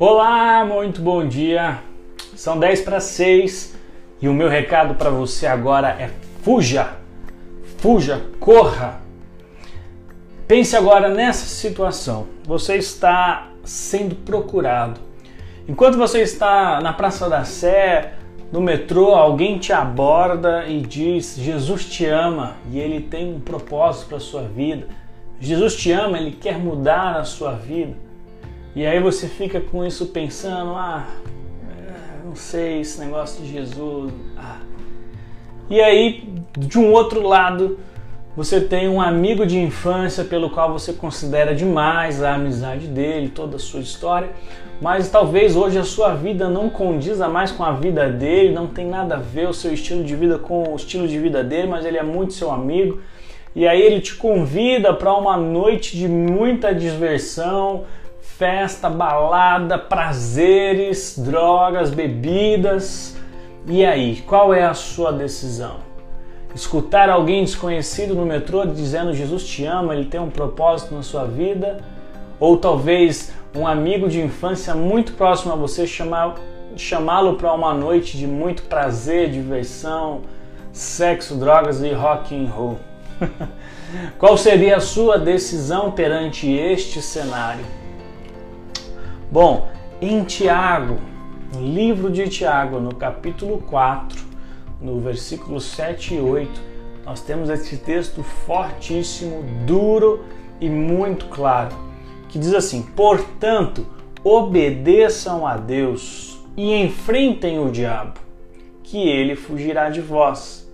Olá, muito bom dia. São 10 para 6 e o meu recado para você agora é fuja. Fuja, corra. Pense agora nessa situação. Você está sendo procurado. Enquanto você está na Praça da Sé, no metrô, alguém te aborda e diz: Jesus te ama e ele tem um propósito para sua vida. Jesus te ama, ele quer mudar a sua vida. E aí você fica com isso pensando: ah, é, não sei, esse negócio de Jesus. Ah. E aí, de um outro lado, você tem um amigo de infância pelo qual você considera demais a amizade dele, toda a sua história, mas talvez hoje a sua vida não condiza mais com a vida dele, não tem nada a ver o seu estilo de vida com o estilo de vida dele, mas ele é muito seu amigo. E aí ele te convida para uma noite de muita diversão, festa, balada, prazeres, drogas, bebidas. E aí, qual é a sua decisão? Escutar alguém desconhecido no metrô dizendo Jesus te ama, ele tem um propósito na sua vida? Ou talvez um amigo de infância muito próximo a você chamá-lo para uma noite de muito prazer, diversão, sexo, drogas e rock and roll. Qual seria a sua decisão perante este cenário? Bom, em Tiago, livro de Tiago, no capítulo 4, no versículo 7 e 8, nós temos esse texto fortíssimo, duro e muito claro, que diz assim: Portanto, obedeçam a Deus e enfrentem o diabo, que ele fugirá de vós.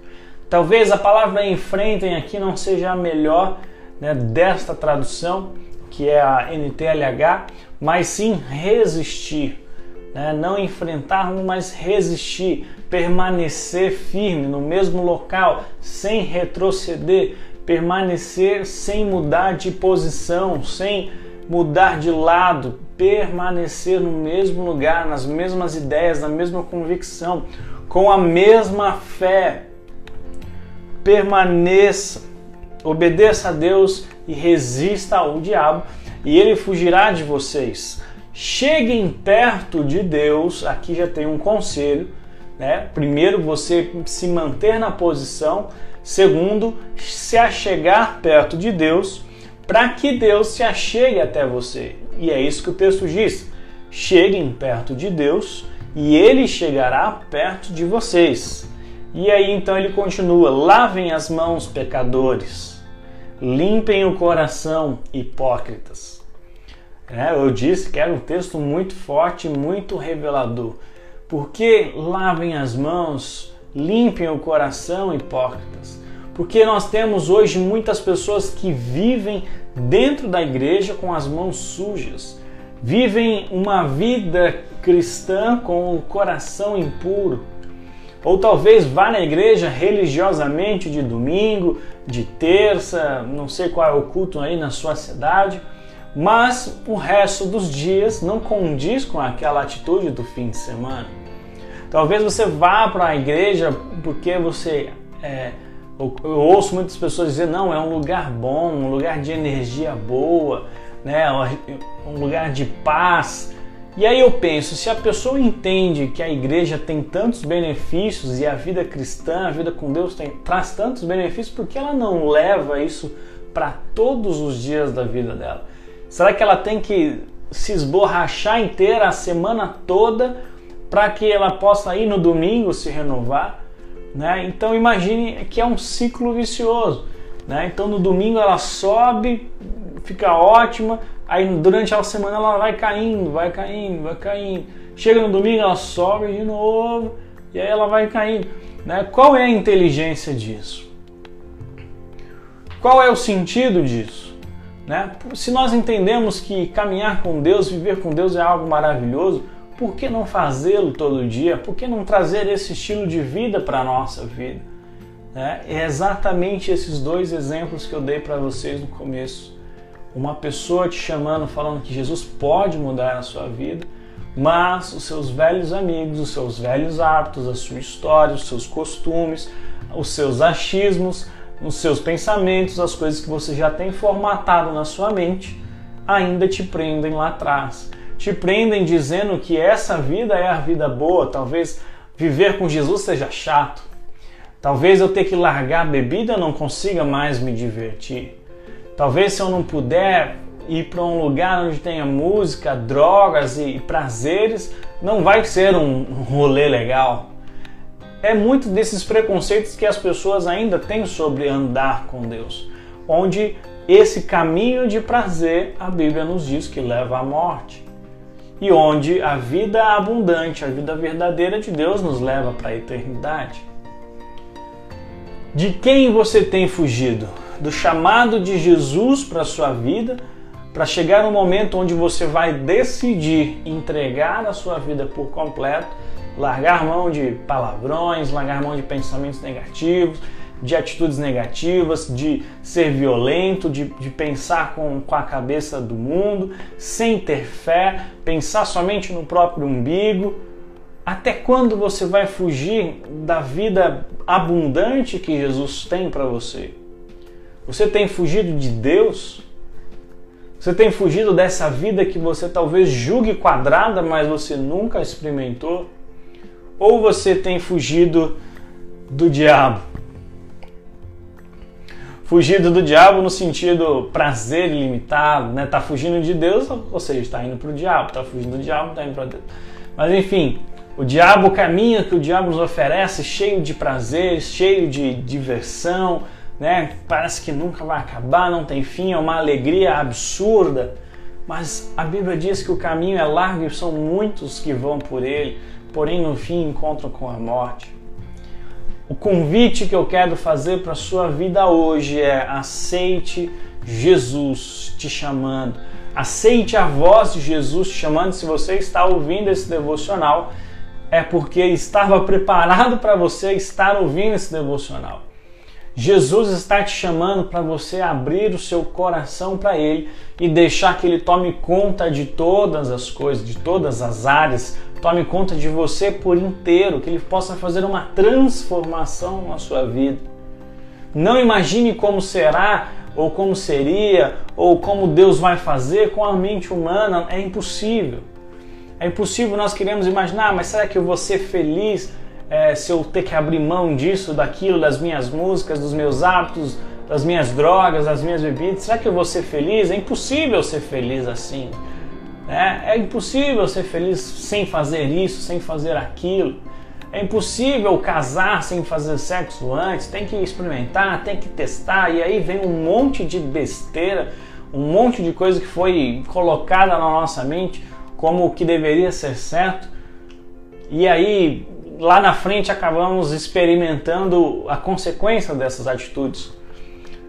Talvez a palavra enfrentem aqui não seja a melhor né, desta tradução, que é a NTLH, mas sim resistir. Né? Não enfrentarmos, mas resistir permanecer firme no mesmo local, sem retroceder, permanecer sem mudar de posição, sem mudar de lado, permanecer no mesmo lugar, nas mesmas ideias, na mesma convicção, com a mesma fé. Permaneça, obedeça a Deus e resista ao diabo, e ele fugirá de vocês. Cheguem perto de Deus, aqui já tem um conselho né? Primeiro, você se manter na posição. Segundo, se achegar perto de Deus, para que Deus se achegue até você. E é isso que o texto diz: cheguem perto de Deus e ele chegará perto de vocês. E aí então ele continua: lavem as mãos, pecadores, limpem o coração, hipócritas. É, eu disse que era um texto muito forte, muito revelador. Porque lavem as mãos, limpem o coração, hipócritas. Porque nós temos hoje muitas pessoas que vivem dentro da igreja com as mãos sujas, vivem uma vida cristã com o coração impuro. Ou talvez vá na igreja religiosamente de domingo, de terça, não sei qual é o culto aí na sua cidade, mas o resto dos dias não condiz com aquela atitude do fim de semana. Talvez você vá para a igreja porque você. É, eu, ouço muitas pessoas dizer: não, é um lugar bom, um lugar de energia boa, né, um lugar de paz. E aí eu penso, se a pessoa entende que a igreja tem tantos benefícios e a vida cristã, a vida com Deus tem, traz tantos benefícios, por que ela não leva isso para todos os dias da vida dela? Será que ela tem que se esborrachar inteira a semana toda para que ela possa ir no domingo se renovar? Né? Então imagine que é um ciclo vicioso. Né? Então no domingo ela sobe, fica ótima, aí durante a semana ela vai caindo, vai caindo, vai caindo. Chega no domingo ela sobe de novo e aí ela vai caindo. Né? Qual é a inteligência disso? Qual é o sentido disso? Né? Se nós entendemos que caminhar com Deus, viver com Deus é algo maravilhoso, por que não fazê-lo todo dia? Por que não trazer esse estilo de vida para a nossa vida? Né? É exatamente esses dois exemplos que eu dei para vocês no começo. Uma pessoa te chamando, falando que Jesus pode mudar a sua vida, mas os seus velhos amigos, os seus velhos hábitos, a sua história, os seus costumes, os seus achismos, os seus pensamentos, as coisas que você já tem formatado na sua mente, ainda te prendem lá atrás, te prendem dizendo que essa vida é a vida boa, talvez viver com Jesus seja chato. Talvez eu ter que largar a bebida não consiga mais me divertir. Talvez se eu não puder ir para um lugar onde tenha música, drogas e prazeres, não vai ser um rolê legal. É muito desses preconceitos que as pessoas ainda têm sobre andar com Deus, onde esse caminho de prazer a Bíblia nos diz que leva à morte. E onde a vida abundante, a vida verdadeira de Deus nos leva para a eternidade. De quem você tem fugido? Do chamado de Jesus para a sua vida, para chegar no momento onde você vai decidir entregar a sua vida por completo, largar mão de palavrões, largar mão de pensamentos negativos, de atitudes negativas, de ser violento, de, de pensar com, com a cabeça do mundo, sem ter fé, pensar somente no próprio umbigo até quando você vai fugir da vida abundante que Jesus tem para você? Você tem fugido de Deus? Você tem fugido dessa vida que você talvez julgue quadrada, mas você nunca experimentou? Ou você tem fugido do diabo? Fugido do diabo no sentido prazer ilimitado, né? Tá fugindo de Deus, ou seja, está indo para o diabo. Tá fugindo do diabo, está indo para Deus. Mas enfim, o diabo, o caminho que o diabo nos oferece, cheio de prazer, cheio de diversão, né? Parece que nunca vai acabar, não tem fim, é uma alegria absurda. Mas a Bíblia diz que o caminho é largo e são muitos que vão por ele, porém no fim encontram com a morte. O convite que eu quero fazer para a sua vida hoje é aceite Jesus te chamando. Aceite a voz de Jesus te chamando se você está ouvindo esse devocional é porque estava preparado para você estar ouvindo esse devocional. Jesus está te chamando para você abrir o seu coração para Ele e deixar que Ele tome conta de todas as coisas, de todas as áreas, tome conta de você por inteiro, que Ele possa fazer uma transformação na sua vida. Não imagine como será, ou como seria, ou como Deus vai fazer com a mente humana, é impossível. É impossível nós queremos imaginar, mas será que eu vou ser feliz é, se eu ter que abrir mão disso, daquilo, das minhas músicas, dos meus hábitos, das minhas drogas, das minhas bebidas? Será que eu vou ser feliz? É impossível ser feliz assim. É, é impossível ser feliz sem fazer isso, sem fazer aquilo. É impossível casar sem fazer sexo antes, tem que experimentar, tem que testar, e aí vem um monte de besteira, um monte de coisa que foi colocada na nossa mente como o que deveria ser certo, e aí lá na frente acabamos experimentando a consequência dessas atitudes.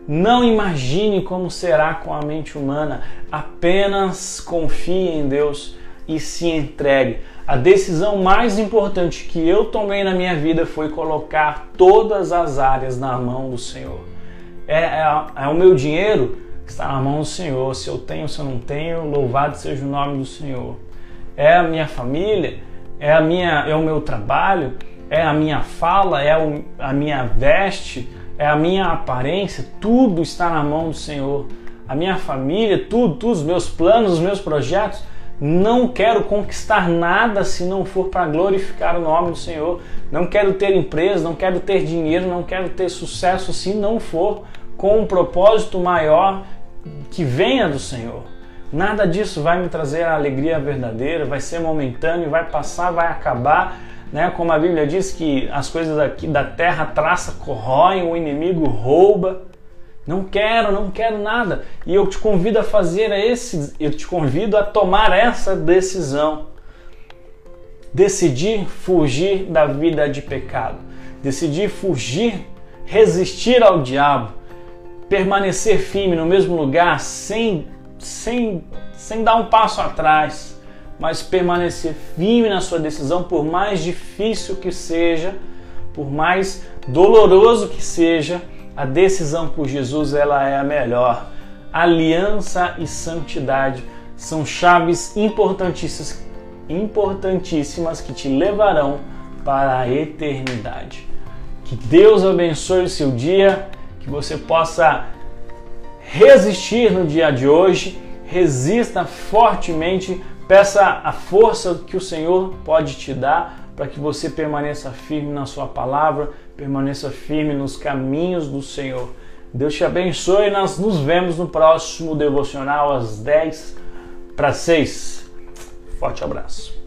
Não imagine como será com a mente humana, apenas confie em Deus e se entregue. A decisão mais importante que eu tomei na minha vida foi colocar todas as áreas na mão do Senhor. É, é, é o meu dinheiro que está na mão do Senhor. Se eu tenho, se eu não tenho, louvado seja o nome do Senhor é a minha família, é, a minha, é o meu trabalho, é a minha fala, é a minha veste, é a minha aparência, tudo está na mão do Senhor. A minha família, tudo, todos os meus planos, os meus projetos, não quero conquistar nada se não for para glorificar o nome do Senhor. Não quero ter empresa, não quero ter dinheiro, não quero ter sucesso se não for com um propósito maior que venha do Senhor. Nada disso vai me trazer a alegria verdadeira, vai ser momentâneo, vai passar, vai acabar. Né? Como a Bíblia diz que as coisas aqui da terra traça, corroem, o inimigo rouba. Não quero, não quero nada. E eu te convido a fazer esse, eu te convido a tomar essa decisão. Decidir fugir da vida de pecado. Decidir fugir, resistir ao diabo, permanecer firme no mesmo lugar sem sem, sem dar um passo atrás, mas permanecer firme na sua decisão, por mais difícil que seja, por mais doloroso que seja, a decisão por Jesus ela é a melhor. Aliança e santidade são chaves importantíssimas, importantíssimas que te levarão para a eternidade. Que Deus abençoe o seu dia, que você possa resistir no dia de hoje, resista fortemente Peça a força que o Senhor pode te dar para que você permaneça firme na sua palavra, permaneça firme nos caminhos do Senhor. Deus te abençoe e nós nos vemos no próximo devocional às 10 para 6. Forte abraço.